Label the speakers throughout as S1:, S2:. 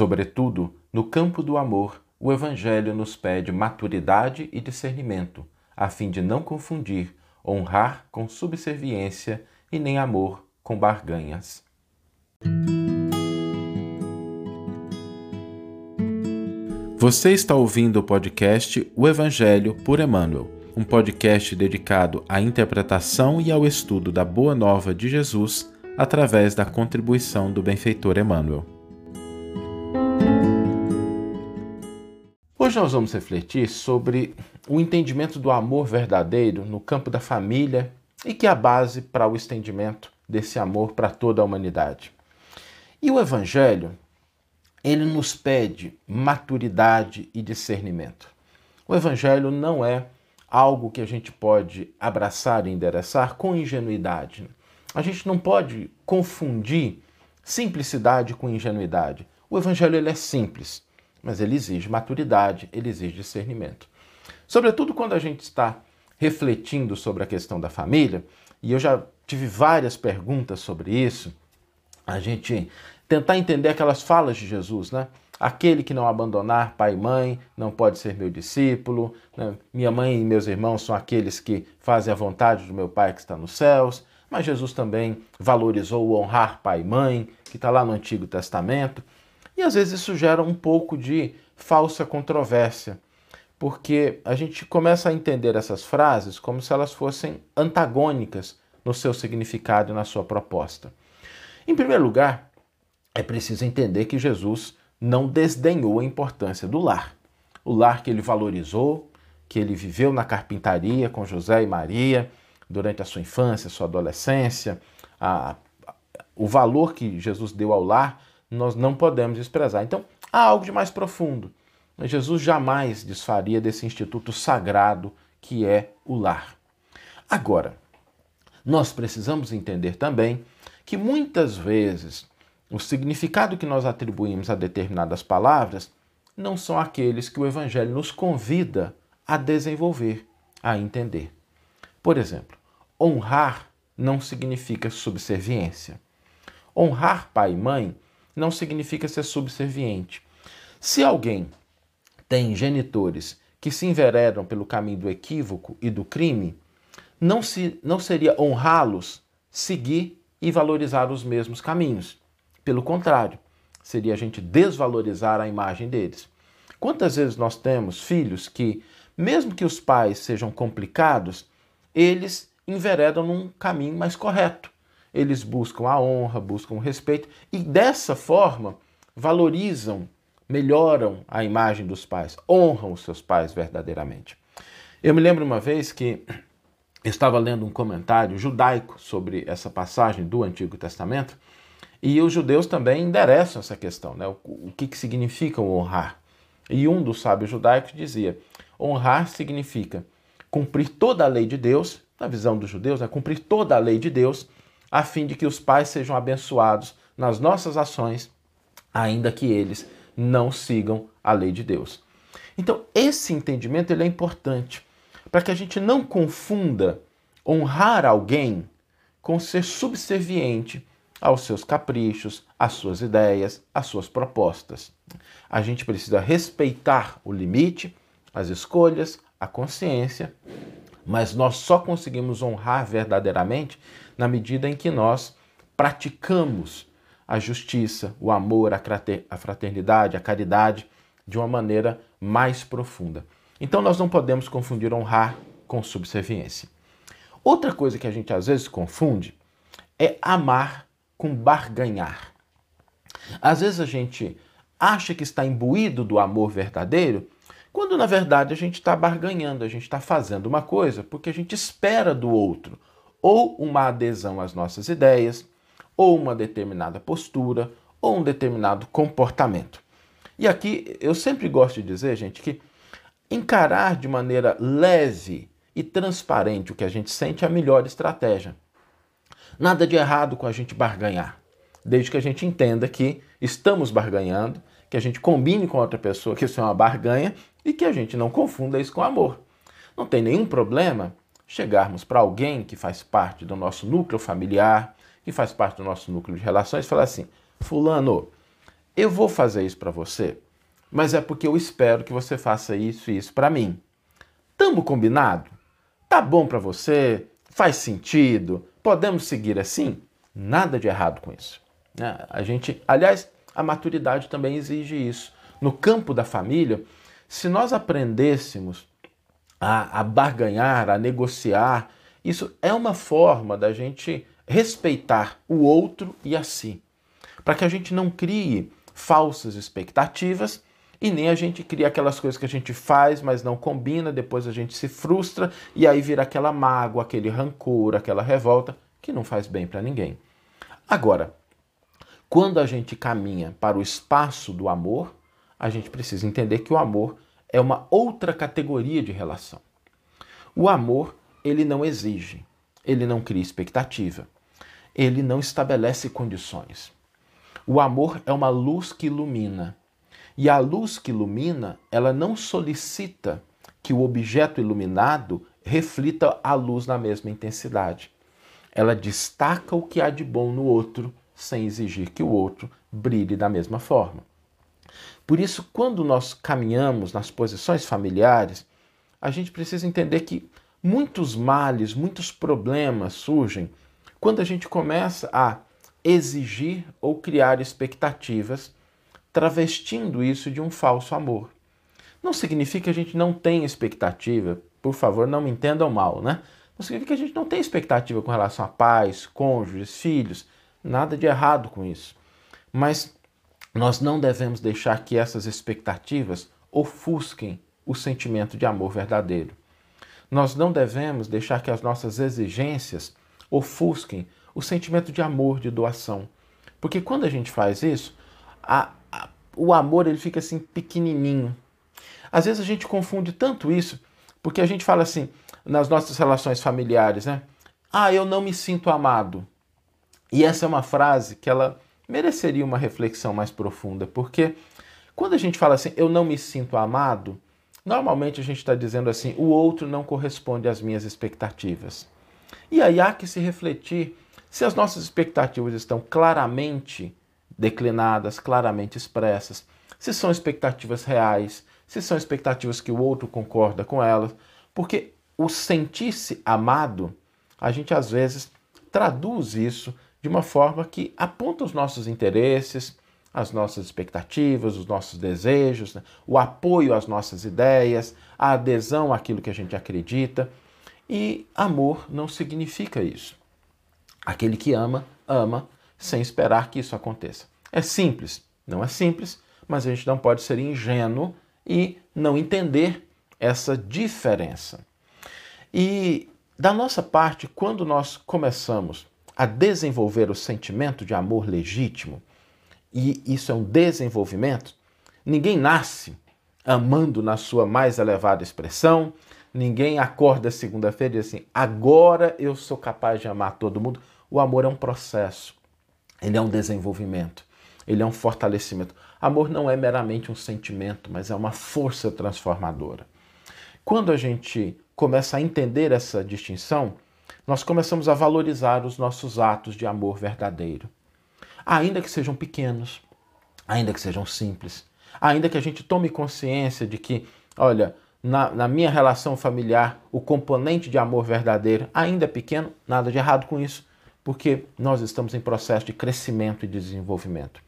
S1: Sobretudo, no campo do amor, o Evangelho nos pede maturidade e discernimento, a fim de não confundir honrar com subserviência e nem amor com barganhas. Você está ouvindo o podcast O Evangelho por Emmanuel, um podcast dedicado à interpretação e ao estudo da Boa Nova de Jesus através da contribuição do benfeitor Emmanuel. Hoje nós vamos refletir sobre o entendimento do amor verdadeiro no campo da família e que é a base para o estendimento desse amor para toda a humanidade. E o Evangelho, ele nos pede maturidade e discernimento. O Evangelho não é algo que a gente pode abraçar e endereçar com ingenuidade. A gente não pode confundir simplicidade com ingenuidade. O Evangelho ele é simples, mas ele exige maturidade, ele exige discernimento. Sobretudo quando a gente está refletindo sobre a questão da família, e eu já tive várias perguntas sobre isso, a gente tentar entender aquelas falas de Jesus, né? Aquele que não abandonar pai e mãe não pode ser meu discípulo. Né? Minha mãe e meus irmãos são aqueles que fazem a vontade do meu Pai que está nos céus. Mas Jesus também valorizou o honrar pai e mãe, que está lá no Antigo Testamento. E às vezes isso gera um pouco de falsa controvérsia, porque a gente começa a entender essas frases como se elas fossem antagônicas no seu significado e na sua proposta. Em primeiro lugar, é preciso entender que Jesus não desdenhou a importância do lar. O lar que ele valorizou, que ele viveu na carpintaria com José e Maria durante a sua infância, sua adolescência, a, o valor que Jesus deu ao lar, nós não podemos desprezar. Então, há algo de mais profundo. Jesus jamais desfaria desse instituto sagrado que é o lar. Agora, nós precisamos entender também que muitas vezes o significado que nós atribuímos a determinadas palavras não são aqueles que o Evangelho nos convida a desenvolver, a entender. Por exemplo, honrar não significa subserviência. Honrar pai e mãe não significa ser subserviente. Se alguém tem genitores que se enveredam pelo caminho do equívoco e do crime, não, se, não seria honrá-los seguir e valorizar os mesmos caminhos. Pelo contrário, seria a gente desvalorizar a imagem deles. Quantas vezes nós temos filhos que, mesmo que os pais sejam complicados, eles enveredam num caminho mais correto. Eles buscam a honra, buscam o respeito e dessa forma valorizam, melhoram a imagem dos pais, honram os seus pais verdadeiramente. Eu me lembro uma vez que estava lendo um comentário judaico sobre essa passagem do Antigo Testamento e os judeus também endereçam essa questão, né? o, que, que significa honrar. E um dos sábios judaicos dizia: honrar significa cumprir toda a lei de Deus, na visão dos judeus, né? cumprir toda a lei de Deus, a fim de que os pais sejam abençoados nas nossas ações, ainda que eles não sigam a lei de Deus. Então, esse entendimento ele é importante para que a gente não confunda honrar alguém com ser subserviente aos seus caprichos, às suas ideias, às suas propostas. A gente precisa respeitar o limite, as escolhas, a consciência, mas nós só conseguimos honrar verdadeiramente na medida em que nós praticamos a justiça, o amor, a fraternidade, a caridade de uma maneira mais profunda. Então nós não podemos confundir honrar com subserviência. Outra coisa que a gente às vezes confunde é amar com barganhar. Às vezes a gente acha que está imbuído do amor verdadeiro, quando na verdade a gente está barganhando, a gente está fazendo uma coisa porque a gente espera do outro ou uma adesão às nossas ideias, ou uma determinada postura, ou um determinado comportamento. E aqui eu sempre gosto de dizer, gente, que encarar de maneira leve e transparente o que a gente sente é a melhor estratégia. Nada de errado com a gente barganhar, desde que a gente entenda que estamos barganhando, que a gente combine com outra pessoa que isso é uma barganha e que a gente não confunda isso com amor. Não tem nenhum problema chegarmos para alguém que faz parte do nosso núcleo familiar, que faz parte do nosso núcleo de relações, e falar assim: Fulano, eu vou fazer isso para você, mas é porque eu espero que você faça isso e isso para mim. Tamo combinado? Tá bom para você? Faz sentido? Podemos seguir assim? Nada de errado com isso. Né? A gente, aliás, a maturidade também exige isso. No campo da família, se nós aprendêssemos a, a barganhar, a negociar, isso é uma forma da gente respeitar o outro e a si, para que a gente não crie falsas expectativas e nem a gente cria aquelas coisas que a gente faz, mas não combina, depois a gente se frustra e aí vira aquela mágoa, aquele rancor, aquela revolta que não faz bem para ninguém. Agora, quando a gente caminha para o espaço do amor, a gente precisa entender que o amor é uma outra categoria de relação. O amor, ele não exige, ele não cria expectativa, ele não estabelece condições. O amor é uma luz que ilumina. E a luz que ilumina, ela não solicita que o objeto iluminado reflita a luz na mesma intensidade. Ela destaca o que há de bom no outro, sem exigir que o outro brilhe da mesma forma. Por isso, quando nós caminhamos nas posições familiares, a gente precisa entender que muitos males, muitos problemas surgem quando a gente começa a exigir ou criar expectativas, travestindo isso de um falso amor. Não significa que a gente não tem expectativa, por favor, não me entendam mal, né? Não significa que a gente não tem expectativa com relação a pais, cônjuges, filhos, nada de errado com isso. Mas nós não devemos deixar que essas expectativas ofusquem o sentimento de amor verdadeiro. Nós não devemos deixar que as nossas exigências ofusquem o sentimento de amor, de doação. Porque quando a gente faz isso, a, a, o amor ele fica assim pequenininho. Às vezes a gente confunde tanto isso, porque a gente fala assim, nas nossas relações familiares, né? Ah, eu não me sinto amado. E essa é uma frase que ela mereceria uma reflexão mais profunda, porque quando a gente fala assim, eu não me sinto amado, normalmente a gente está dizendo assim, o outro não corresponde às minhas expectativas. E aí há que se refletir se as nossas expectativas estão claramente declinadas, claramente expressas, se são expectativas reais, se são expectativas que o outro concorda com elas, porque o sentir-se amado, a gente às vezes traduz isso de uma forma que aponta os nossos interesses, as nossas expectativas, os nossos desejos, né? o apoio às nossas ideias, a adesão àquilo que a gente acredita. E amor não significa isso. Aquele que ama, ama sem esperar que isso aconteça. É simples? Não é simples, mas a gente não pode ser ingênuo e não entender essa diferença. E da nossa parte, quando nós começamos a desenvolver o sentimento de amor legítimo, e isso é um desenvolvimento, ninguém nasce amando na sua mais elevada expressão, ninguém acorda segunda-feira e diz assim: agora eu sou capaz de amar todo mundo. O amor é um processo, ele é um desenvolvimento, ele é um fortalecimento. Amor não é meramente um sentimento, mas é uma força transformadora. Quando a gente começa a entender essa distinção, nós começamos a valorizar os nossos atos de amor verdadeiro. Ainda que sejam pequenos, ainda que sejam simples, ainda que a gente tome consciência de que, olha, na, na, minha relação familiar, o componente de amor verdadeiro ainda é pequeno, nada de errado com isso porque nós estamos em processo de crescimento e desenvolvimento.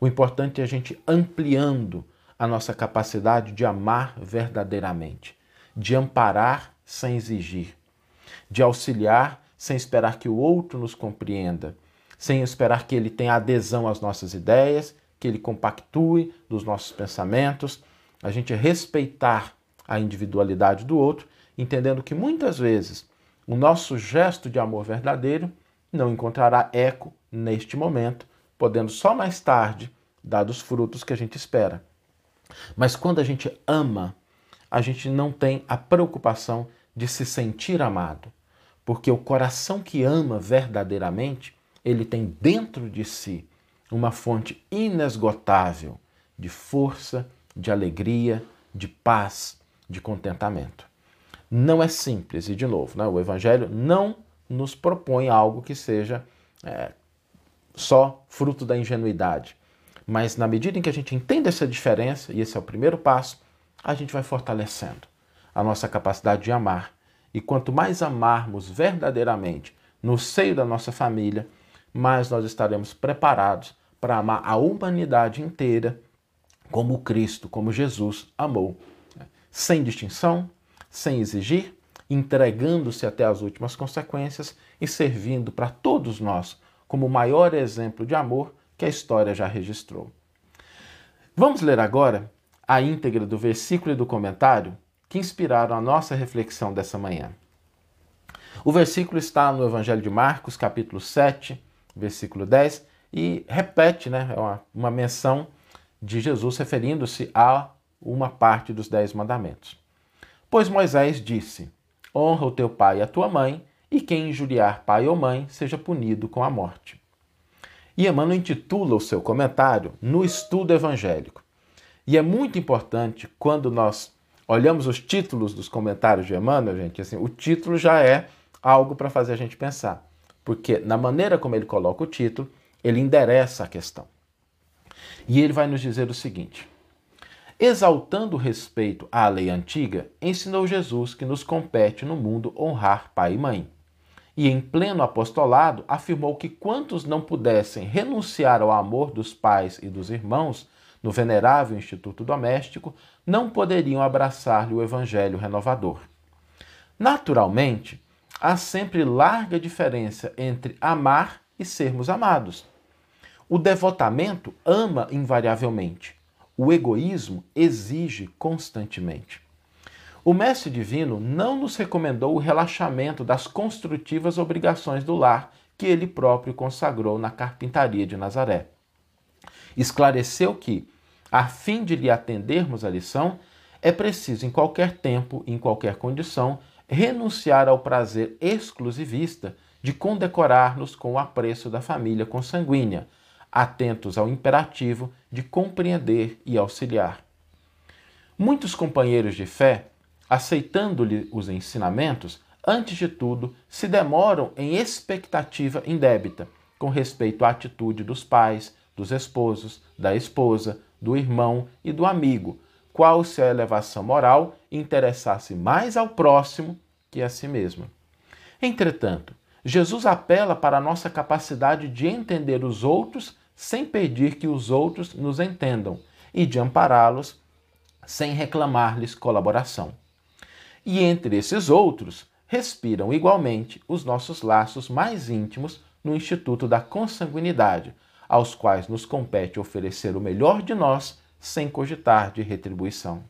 S1: O importante é a gente ampliando a nossa capacidade de amar verdadeiramente, de amparar sem exigir, de auxiliar sem esperar que o outro nos compreenda, sem esperar que ele tenha adesão às nossas ideias, que ele compactue dos nossos pensamentos, a gente respeitar a individualidade do outro, entendendo que muitas vezes o nosso gesto de amor verdadeiro não encontrará eco neste momento, podendo só mais tarde dar os frutos que a gente espera. Mas quando a gente ama, a gente não tem a preocupação de se sentir amado, porque o coração que ama verdadeiramente, ele tem dentro de si uma fonte inesgotável de força, de alegria, de paz, de contentamento. Não é simples, e de novo, né, o Evangelho não nos propõe algo que seja é, só fruto da ingenuidade. Mas na medida em que a gente entende essa diferença, e esse é o primeiro passo, a gente vai fortalecendo a nossa capacidade de amar. E quanto mais amarmos verdadeiramente no seio da nossa família, mais nós estaremos preparados para amar a humanidade inteira como Cristo, como Jesus amou, sem distinção, sem exigir, entregando-se até as últimas consequências e servindo para todos nós como o maior exemplo de amor que a história já registrou. Vamos ler agora a íntegra do versículo e do comentário que inspiraram a nossa reflexão dessa manhã. O versículo está no Evangelho de Marcos, capítulo 7, versículo 10, e repete né, é uma, uma menção de Jesus referindo-se a uma parte dos Dez Mandamentos. Pois Moisés disse: Honra o teu pai e a tua mãe, e quem injuriar pai ou mãe seja punido com a morte. E Emmanuel intitula o seu comentário No Estudo Evangélico. E é muito importante quando nós olhamos os títulos dos comentários de Emmanuel, gente, assim, o título já é algo para fazer a gente pensar. Porque na maneira como ele coloca o título, ele endereça a questão. E ele vai nos dizer o seguinte: Exaltando o respeito à lei antiga, ensinou Jesus que nos compete no mundo honrar pai e mãe. E em pleno apostolado, afirmou que quantos não pudessem renunciar ao amor dos pais e dos irmãos no venerável instituto doméstico, não poderiam abraçar-lhe o evangelho renovador. Naturalmente, há sempre larga diferença entre amar e sermos amados. O devotamento ama invariavelmente. O egoísmo exige constantemente. O Mestre Divino não nos recomendou o relaxamento das construtivas obrigações do lar que ele próprio consagrou na carpintaria de Nazaré. Esclareceu que, a fim de lhe atendermos à lição, é preciso, em qualquer tempo, em qualquer condição, renunciar ao prazer exclusivista de condecorar-nos com o apreço da família consanguínea, atentos ao imperativo de compreender e auxiliar. Muitos companheiros de fé, aceitando-lhe os ensinamentos, antes de tudo, se demoram em expectativa indébita com respeito à atitude dos pais, dos esposos, da esposa, do irmão e do amigo, qual se a elevação moral interessasse mais ao próximo que a si mesma. Entretanto, Jesus apela para a nossa capacidade de entender os outros sem pedir que os outros nos entendam e de ampará-los sem reclamar-lhes colaboração. E entre esses outros, respiram igualmente os nossos laços mais íntimos no Instituto da Consanguinidade, aos quais nos compete oferecer o melhor de nós sem cogitar de retribuição.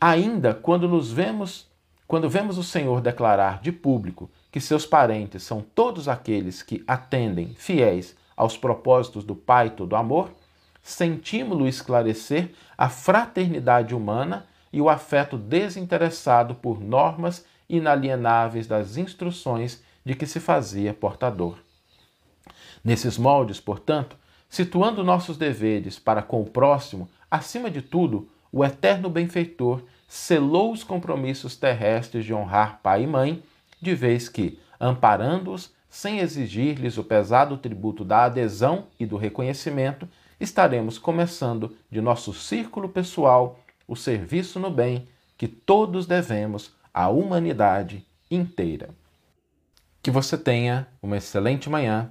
S1: Ainda quando nos vemos, quando vemos o Senhor declarar de público que seus parentes são todos aqueles que atendem fiéis aos propósitos do Pai todo amor, sentimos-lo esclarecer a fraternidade humana e o afeto desinteressado por normas inalienáveis das instruções de que se fazia portador. Nesses moldes, portanto, situando nossos deveres para com o próximo, acima de tudo, o eterno benfeitor selou os compromissos terrestres de honrar pai e mãe, de vez que, amparando-os, sem exigir-lhes o pesado tributo da adesão e do reconhecimento, estaremos começando de nosso círculo pessoal o serviço no bem que todos devemos à humanidade inteira. Que você tenha uma excelente manhã,